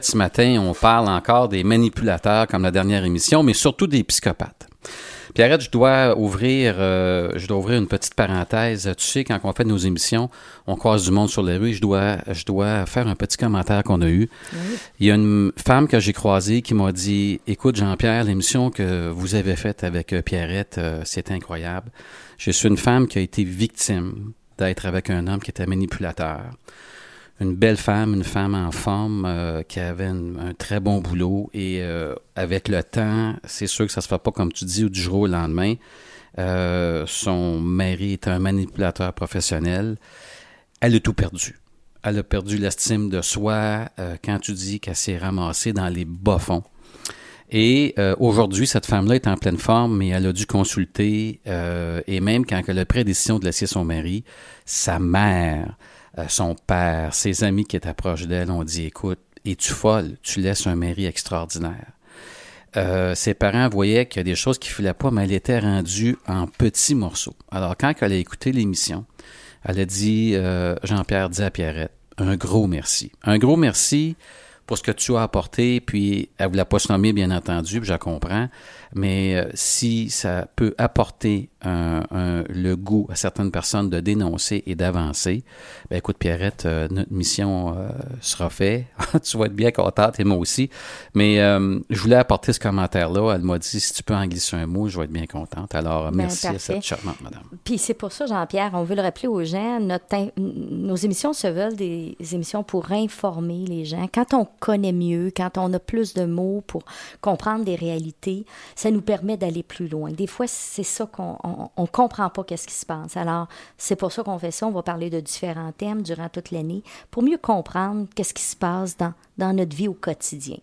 Ce matin, on parle encore des manipulateurs comme la dernière émission, mais surtout des psychopathes. Pierrette, je dois ouvrir, euh, je dois ouvrir une petite parenthèse. Tu sais, quand on fait nos émissions, on croise du monde sur les rues. Je dois, je dois faire un petit commentaire qu'on a eu. Il y a une femme que j'ai croisée qui m'a dit "Écoute, Jean-Pierre, l'émission que vous avez faite avec euh, Pierrette, euh, c'est incroyable. Je suis une femme qui a été victime d'être avec un homme qui était manipulateur." Une belle femme, une femme en forme euh, qui avait un très bon boulot et euh, avec le temps, c'est sûr que ça se fait pas comme tu dis du jour au lendemain. Euh, son mari est un manipulateur professionnel. Elle a tout perdu. Elle a perdu l'estime de soi quand tu dis qu'elle s'est ramassée dans les bas-fonds. Et aujourd'hui, cette femme-là est en pleine forme, mais elle a dû consulter, et même quand elle a pris la décision de laisser son mari, sa mère, son père, ses amis qui étaient proches d'elle ont dit Écoute, es-tu folle? Tu laisses un mari extraordinaire. Euh, ses parents voyaient qu'il y a des choses qui ne filaient pas, mais elle était rendue en petits morceaux. Alors, quand elle a écouté l'émission, elle a dit euh, Jean-Pierre dit à Pierrette un gros merci. Un gros merci pour ce que tu as apporté, puis elle ne voulait pas se nommer, bien entendu, puis je comprends, mais euh, si ça peut apporter le goût à certaines personnes de dénoncer et d'avancer, ben écoute, Pierrette, euh, notre mission euh, sera faite. tu vas être bien contente, et moi aussi. Mais je voulais apporter ce commentaire-là. Elle m'a dit, si tu peux en glisser un mot, je vais être bien contente. Alors, ben, merci à cette charmante madame. Puis c'est pour ça, Jean-Pierre, on veut le rappeler aux gens, notre, nos émissions se veulent des émissions pour informer les gens. Quand on connaît mieux, quand on a plus de mots pour comprendre des réalités, ça nous permet d'aller plus loin. Des fois, c'est ça qu'on on, comprend pas qu'est-ce qui se passe. Alors, c'est pour ça qu'on fait ça. On va parler de différents thèmes durant toute l'année pour mieux comprendre qu'est-ce qui se passe dans, dans notre vie au quotidien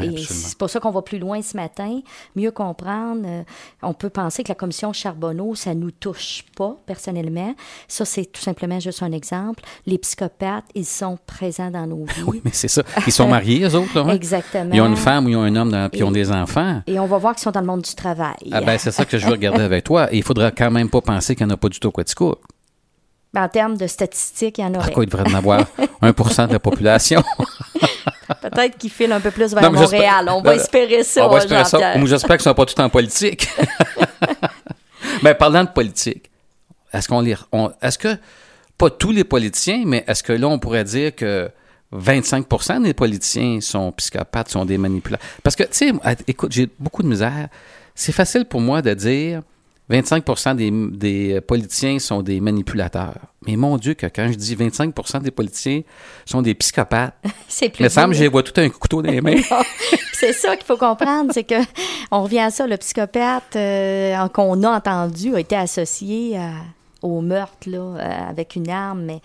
et c'est pour ça qu'on va plus loin ce matin, mieux comprendre. Euh, on peut penser que la commission Charbonneau, ça nous touche pas personnellement. Ça, c'est tout simplement juste un exemple. Les psychopathes, ils sont présents dans nos vies. Oui, mais c'est ça. Ils sont mariés, eux autres. Là, hein? Exactement. Ils ont une femme ou ils ont un homme, dans, puis ils ont des enfants. Et on va voir qu'ils sont dans le monde du travail. Ah ben, c'est ça que je veux regarder avec toi. Et il faudra quand même pas penser qu'il n'y en a pas du tout quoi ben, en termes de statistiques, il y en aurait. Pourquoi il devrait en avoir 1% de la population? Peut-être qu'ils filent un peu plus vers Montréal. On va espérer ça, On va espérer ça. J'espère qu'ils ne sont pas tous en politique. mais parlant de politique, est-ce qu'on les... est-ce que, pas tous les politiciens, mais est-ce que là, on pourrait dire que 25% des politiciens sont psychopathes, sont des manipulateurs? Parce que, tu sais, écoute, j'ai beaucoup de misère. C'est facile pour moi de dire 25 des, des, politiciens sont des manipulateurs. Mais mon Dieu, que quand je dis 25% des politiciens sont des psychopathes, c'est plus. Mais semble j'ai vois tout un couteau dans les mains. c'est ça qu'il faut comprendre, c'est que on revient à ça, le psychopathe euh, qu'on a entendu a été associé au meurtre là, euh, avec une arme, mais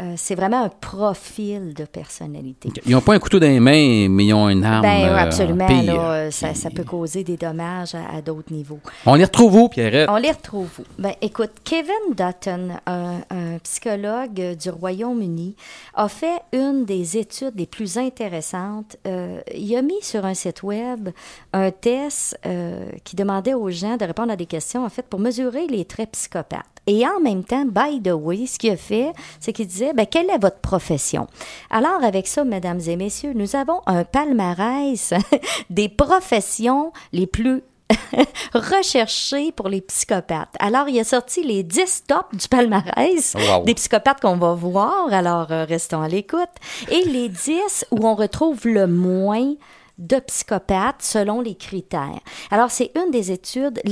euh, c'est vraiment un profil de personnalité. Ils n'ont pas un couteau dans les mains, mais ils ont une arme. Ben, absolument. Là, ça, ça, peut causer des dommages à, d'autres niveaux. On les retrouve où, Pierrette? On les retrouve où? Ben, écoute, Kevin Dutton, un, psychologue du Royaume-Uni, a fait une des études les plus intéressantes. Euh, il a mis sur un site web un test euh, qui demandait aux gens de répondre à des questions, en fait, pour mesurer les traits psychopathes. Et en même temps, by the way, ce qu'il a fait, c'est qu'il disait, ben, quelle est votre profession? Alors, avec ça, mesdames et messieurs, nous avons un palmarès des professions les plus recherchées pour les psychopathes. Alors, il a sorti les 10 tops du palmarès oh, des psychopathes qu'on va voir. Alors, euh, restons à l'écoute. Et les 10 où on retrouve le moins de psychopathes selon les critères. Alors, c'est une des études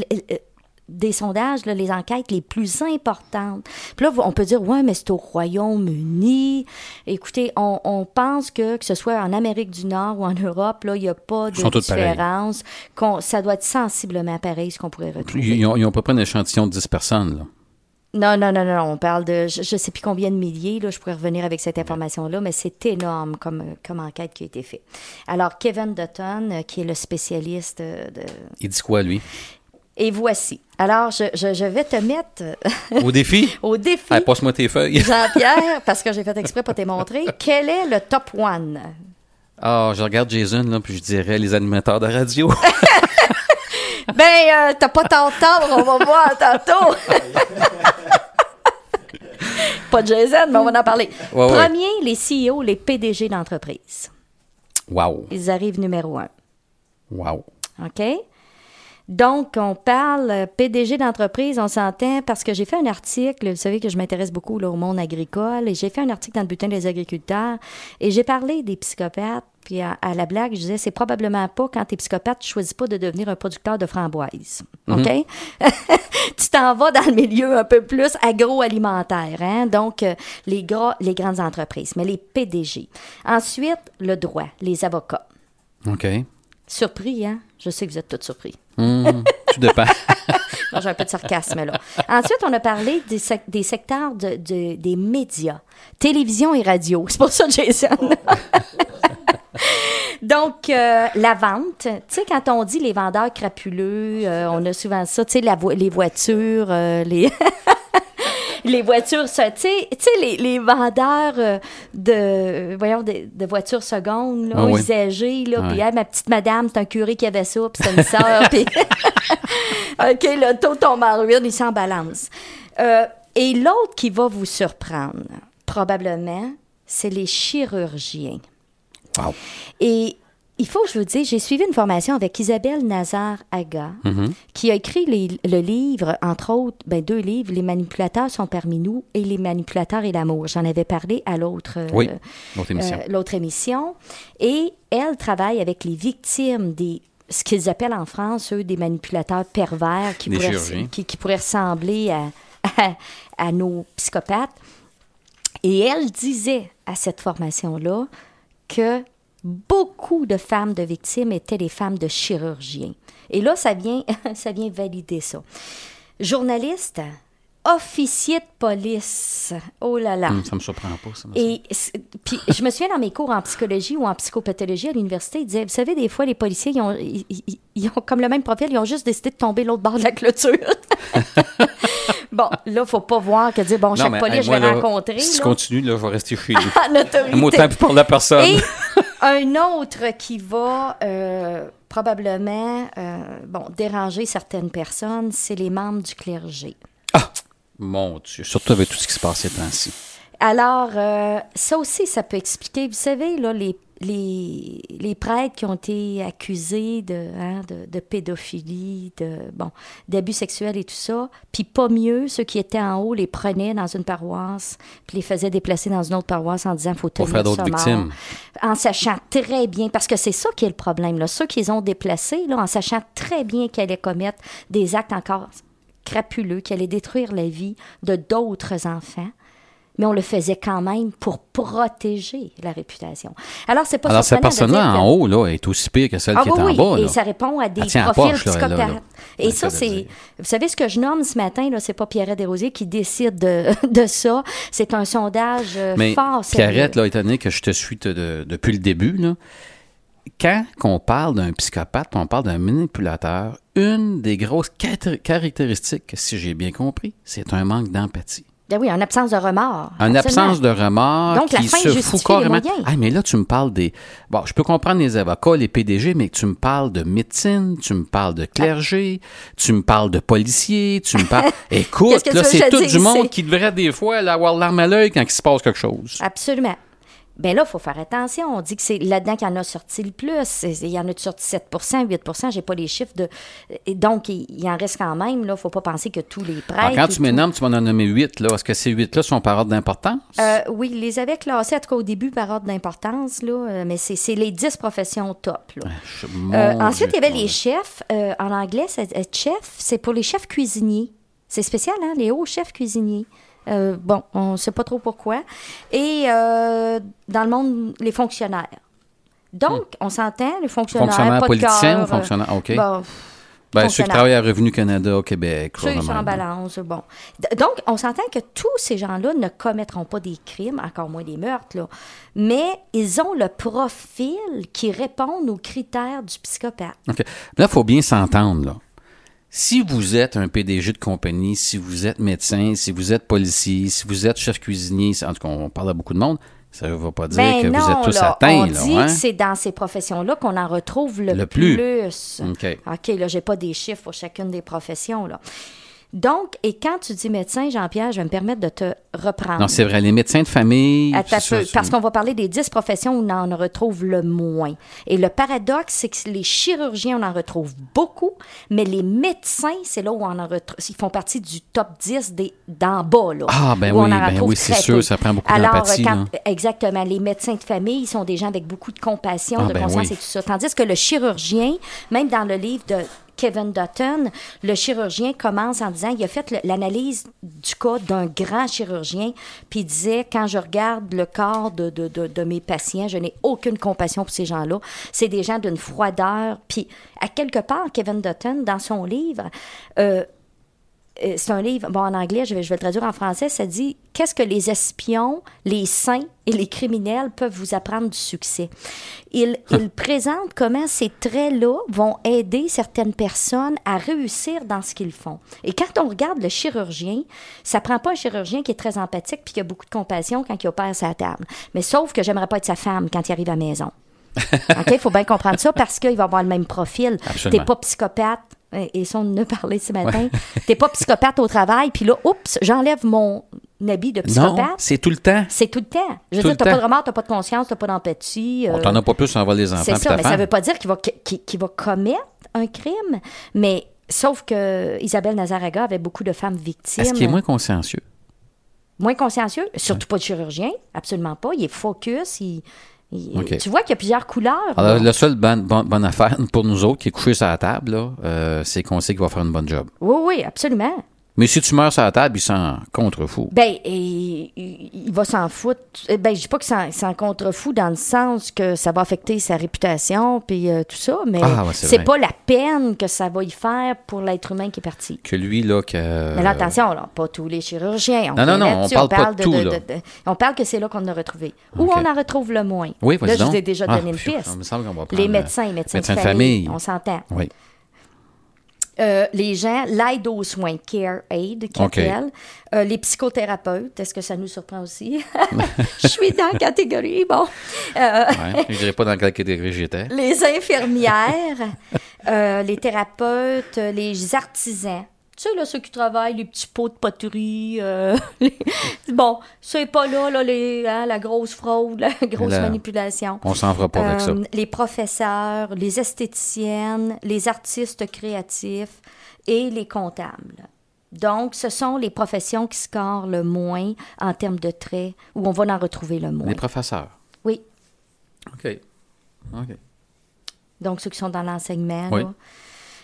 des sondages, les enquêtes les plus importantes. Puis là, on peut dire, ouais, mais c'est au Royaume-Uni. Écoutez, on, pense que, que ce soit en Amérique du Nord ou en Europe, là, il n'y a pas de différence. Ça doit être sensiblement pareil, ce qu'on pourrait retrouver. Ils ont, ils ont à peu près un échantillon de 10 personnes, là. Non, non, non, non, on parle de, je ne sais plus combien de milliers, là, je pourrais revenir avec cette information-là, mais c'est énorme comme, comme enquête qui a été faite. Alors, Kevin Dutton, euh, qui est le spécialiste de... Il dit quoi, lui? Et voici. Alors, je, je, vais te mettre. Au défi? Au défi. Passe-moi tes feuilles. Jean-Pierre, parce que j'ai fait exprès pour te montrer. Quel est le top one? Ah, je regarde Jason, là, puis je dirais les animateurs de radio. ben, euh, t'as pas t'entendre, on va voir tantôt. pas Jason, mais on va en parler. Premier, les CEO, les PDG d'entreprise. Wow. Ils arrivent numéro un. Wow. OK? Donc, on parle PDG d'entreprise, on s'entend parce que j'ai fait un article, vous savez que je m'intéresse beaucoup là, au monde agricole, et j'ai fait un article dans le bulletin des agriculteurs, et j'ai parlé des psychopathes, puis à, à la blague, je disais, c'est probablement pas quand t'es psychopathe, tu choisis pas de devenir un producteur de framboises. OK? tu t'en vas dans le milieu un peu plus agroalimentaire, hein? Donc, euh, les, gros, les grandes entreprises, mais les PDG. Ensuite, le droit, les avocats. OK. Surpris, hein? Je sais que vous êtes tous surpris. Hmm, tout dépend. J'ai un peu de sarcasme là. Ensuite, on a parlé des, sec- des secteurs de, de- des médias, télévision et radio. C'est pour ça, Jason. Donc, euh, la vente, tu sais, quand on dit les vendeurs crapuleux, euh, on a souvent ça, tu sais, vo- les voitures, euh, les... les voitures, ça, tu sais, les, les vendeurs euh, de, voyons, de, de voitures secondes, là, Ah oui. usagées, là, puis. Hey, ma petite madame, c'est un curé qui avait ça, puis c'est une sœur, puis... OK, le taux tombe en ruine, il s'en balance. Euh, et l'autre qui va vous surprendre, probablement, c'est les chirurgiens. Wow. Et il faut que je vous dise, j'ai suivi une formation avec Isabelle Nazar-Aga, Mm-hmm. qui a écrit les- le livre, entre autres, ben, deux livres, Les manipulateurs sont parmi nous et Les manipulateurs et l'amour. J'en avais parlé à l'autre euh, Oui, émission. euh, l'autre émission. Et elle travaille avec les victimes des ce qu'ils appellent en France, eux, des manipulateurs pervers qui, Des pourraient, qui, qui pourraient ressembler à, à, à nos psychopathes. Et elle disait à cette formation-là que beaucoup de femmes de victimes étaient des femmes de chirurgiens. Et là, ça vient, ça vient valider ça. Journaliste, officier de police. Oh là là. Hum, ça me surprend pas, ça. Et puis je me souviens dans mes cours en psychologie ou en psychopathologie à l'université, ils disaient, vous savez, des fois, les policiers, ils ont, ils, ils- ils ont comme le même profil, ils ont juste décidé de tomber l'autre bord de la clôture. bon, là, faut pas voir que dire, bon, Non, chaque police, je vais là, rencontrer. Si tu là. continues, là, je vais rester chez autorité. Moi, autant plus parler à personne. Et un autre qui va euh, probablement euh, bon, déranger certaines personnes, c'est les membres du clergé. Mon Dieu, surtout avec tout ce qui se passe ces temps-ci. Alors, euh, ça aussi, ça peut expliquer. Vous savez, là, les, les, les prêtres qui ont été accusés de, hein, de, de pédophilie, de bon, d'abus sexuels et tout ça, puis pas mieux, ceux qui étaient en haut les prenaient dans une paroisse, puis les faisaient déplacer dans une autre paroisse en disant faut tenir faire d'autres victimes. En sachant très bien, parce que c'est ça qui est le problème, là, ceux qu'ils ont déplacés, là, en sachant très bien qu'ils allaient commettre des actes encore crapuleux, qui allaient détruire la vie de d'autres enfants mais on le faisait quand même pour protéger la réputation. Alors, c'est pas Alors, cette personne-là en haut là, est aussi pire que celle ah qui oui, est en oui, bas. et là. ça répond à des profils poche, là, psychopathes. là. Et ça, c'est... Vous savez ce que je nomme ce matin, là, c'est pas Pierrette Desrosiers qui décide de, de ça. C'est un sondage euh, Mais fort. Pierrette, là, étant donné que je te suis de- de- depuis le début, là, quand on parle d'un psychopathe, on parle d'un manipulateur, une des grosses car- caractéristiques, si j'ai bien compris, c'est un manque d'empathie. Ben oui, en absence de remords. En absence de remords, Donc, la qui fin se fout carrément. Ah, mais là, tu me parles des. Bon, je peux comprendre les avocats, les PDG, mais tu me parles de médecine, tu me parles de clergé, tu me parles de policiers, tu me parles. Écoute, là, c'est tout du monde qui devrait des fois là, avoir l'arme à l'œil quand il se passe quelque chose. Absolument. Ben là, il faut faire attention. On dit que c'est là-dedans qu'il y en a sorti le plus. Il y en a sorti 7% 8% j'ai pas les chiffres. de. et Donc, il, il en reste quand même. Il ne faut pas penser que tous les prêtres. Alors, quand tu tout- tu m'en as nommé huit, là. Est-ce que ces huit-là sont par ordre d'importance? Euh, oui, ils les avaient classés, en tout cas au début, par ordre d'importance, là, euh, mais c'est les 10 professions top. Là. Mon Euh, ensuite, Dieu, il y avait les chefs. Euh, en anglais, c'est chef, c'est pour les chefs cuisiniers. C'est spécial, hein? Les hauts chefs cuisiniers. Euh, bon, on ne sait pas trop pourquoi. Et euh, dans le monde, les fonctionnaires. Donc, on s'entend, les fonctionnaires. Fonctionnaires politiciens ou fonctionnaires? OK. euh, bon, Ben, ceux qui travaillent à Revenu Canada au Québec. ceux qui sont en balance, bon. Donc, on s'entend que tous ces gens-là ne commettront pas des crimes, encore moins des meurtres, là. mais ils ont le profil qui répond aux critères du psychopathe. OK. Là, il faut bien s'entendre, là. Si vous êtes un PDG de compagnie, si vous êtes médecin, si vous êtes policier, si vous êtes chef cuisinier, en tout cas, on parle à beaucoup de monde, ça ne va pas dire Ben que non, vous êtes tous là, atteints, on là. dit hein? que c'est dans ces professions-là qu'on en retrouve le, Le plus. plus. OK. OK, là, j'ai pas des chiffres pour chacune des professions, là. Donc, et quand tu dis médecin, Jean-Pierre, je vais me permettre de te reprendre. Non, c'est vrai. Les médecins de famille. Un peu, ça, parce qu'on va parler des 10 professions où on en retrouve le moins. Et le paradoxe, c'est que les chirurgiens, on en retrouve beaucoup, mais les médecins, c'est là où on en retrouve. Ils font partie du top 10 des, d'en bas, là. Ah, ben oui, en ben oui, c'est sûr, ça prend beaucoup d'empathie. Exactement. Les médecins de famille, ils sont des gens avec beaucoup de compassion, Ah, de ben conscience oui. et tout ça. Tandis que le chirurgien, même dans le livre de Kevin Dutton, le chirurgien commence en disant, il a fait l'analyse du cas d'un grand chirurgien, puis il disait, quand je regarde le corps de, de, de, mes patients, je n'ai aucune compassion pour ces gens-là. C'est des gens d'une froideur. Puis, à quelque part, Kevin Dutton, dans son livre, euh, c'est un livre, bon, en anglais, je vais, je vais le traduire en français, ça dit Qu'est-ce que les espions, les saints et les criminels peuvent vous apprendre du succès? Il, il présente comment ces traits-là vont aider certaines personnes à réussir dans ce qu'ils font. Et quand on regarde le chirurgien, ça prend pas un chirurgien qui est très empathique puis qui a beaucoup de compassion quand il opère sa table. Mais sauf que j'aimerais pas être sa femme quand il arrive à la maison. OK? Il faut bien comprendre ça parce qu'il va avoir le même profil. T'es pas psychopathe. Et ça, on en a parlé ce matin. T'es pas psychopathe au travail. Puis là, oups, j'enlève mon habit de Non, psychopathe. c'est tout le temps. C'est tout le temps. Je veux Tout dire, t'as pas de remords, t'as pas de conscience, t'as pas d'empathie. On euh, t'en a pas plus, on va les enfants. c'est ça, mais ça femme. veut pas dire qu'il va, va commettre un crime. Mais sauf que Isabelle Nazaraga avait beaucoup de femmes victimes. Est-ce qu'il est moins consciencieux? Moins consciencieux, surtout pas de chirurgien, absolument pas. Il est focus, il, il- OK. tu vois qu'il y a plusieurs couleurs. Alors, la seule bonne, bonne, bonne affaire pour nous autres qui est couché sur la table, euh, c'est qu'on sait qu'il va faire une bonne job. Oui, oui, absolument. Mais si tu meurs sur la table, il s'en contre-fou. Ben, et- il, va s'en foutre. Eh Ben, je dis pas c'est un contre-fou dans le sens que ça va affecter sa réputation puis euh, tout ça, mais Ah, ouais, c'est pas la peine que ça va y faire pour l'être humain qui est parti. Que lui, là, que. Mais là, attention, là, pas tous les chirurgiens. Non, non, non, là-dessus. on parle pas de tout, on parle que c'est là qu'on a retrouvé. Où on en retrouve le moins? Oui, Là, je vous ai déjà Ah, donné une piste. Les euh, médecins, les médecins, médecins de de famille, famille. on s'entend. Oui. Euh, les gens, l'aide aux soins, care aid, qui OK. appellent. Euh, les psychothérapeutes, est-ce que ça nous surprend aussi? Je suis dans la catégorie, bon. Euh, Ouais. Je dirais pas dans quelle catégorie j'étais. les infirmières, euh, les thérapeutes, les artisans. Tu sais, là, ceux qui travaillent, les petits pots de poterie. euh, les- Bon, c'est pas là, là les, hein, la grosse fraude, la grosse La- manipulation. On s'en fera pas avec ça. Euh, Les professeurs, les esthéticiennes, les artistes créatifs et les comptables. Donc, ce sont les professions qui scorent le moins en termes de traits, où on va en retrouver le moins. Les professeurs. Oui. OK. OK. Donc, ceux qui sont dans l'enseignement. Oui. là.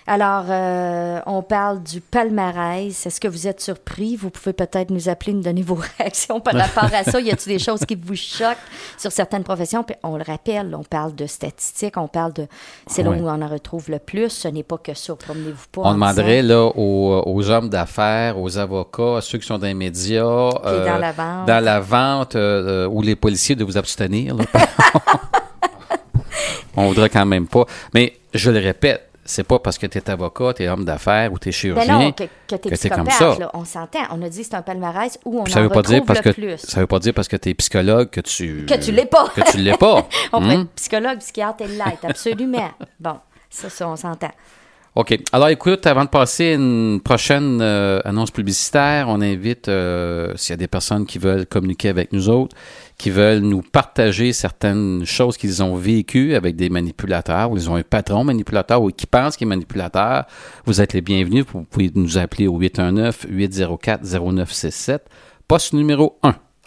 Alors, euh, on parle du palmarès. Est-ce que vous êtes surpris? Vous pouvez peut-être nous appeler, nous donner vos réactions par rapport à ça. Y a-t-il des choses qui vous choquent sur certaines professions? Puis on le rappelle, on parle de statistiques, on parle de... C'est là Oui. où on en retrouve le plus. Ce n'est pas que ça. Promenez-vous pas. On demanderait là, aux, aux hommes d'affaires, aux avocats, à ceux qui sont dans les médias, euh, dans la vente. dans la vente, euh, euh, ou les policiers de vous abstenir. là. On voudrait quand même pas. Mais je le répète, c'est pas parce que tu es avocat, tu es homme d'affaires ou tu es Ben chirurgien non, que, que que t'es comme ça. là. On s'entend. On a dit que c'est un palmarès où on Puis ça en veut pas dire parce le que plus. ça veut pas dire parce que tu es psychologue que tu Que tu l'es pas. que tu l'es pas. On peut Hmm? être psychologue, psychiatre et l'être, absolument. bon, ça, ça, on s'entend. OK. Alors, écoute, avant de passer à une prochaine euh, annonce publicitaire, on invite, euh, s'il y a des personnes qui veulent communiquer avec nous autres, qui veulent nous partager certaines choses qu'ils ont vécues avec des manipulateurs, ou ils ont un patron manipulateur, ou qui pense qu'il est manipulateur, vous êtes les bienvenus. Vous pouvez nous appeler au 819-804-0967, poste numéro 1.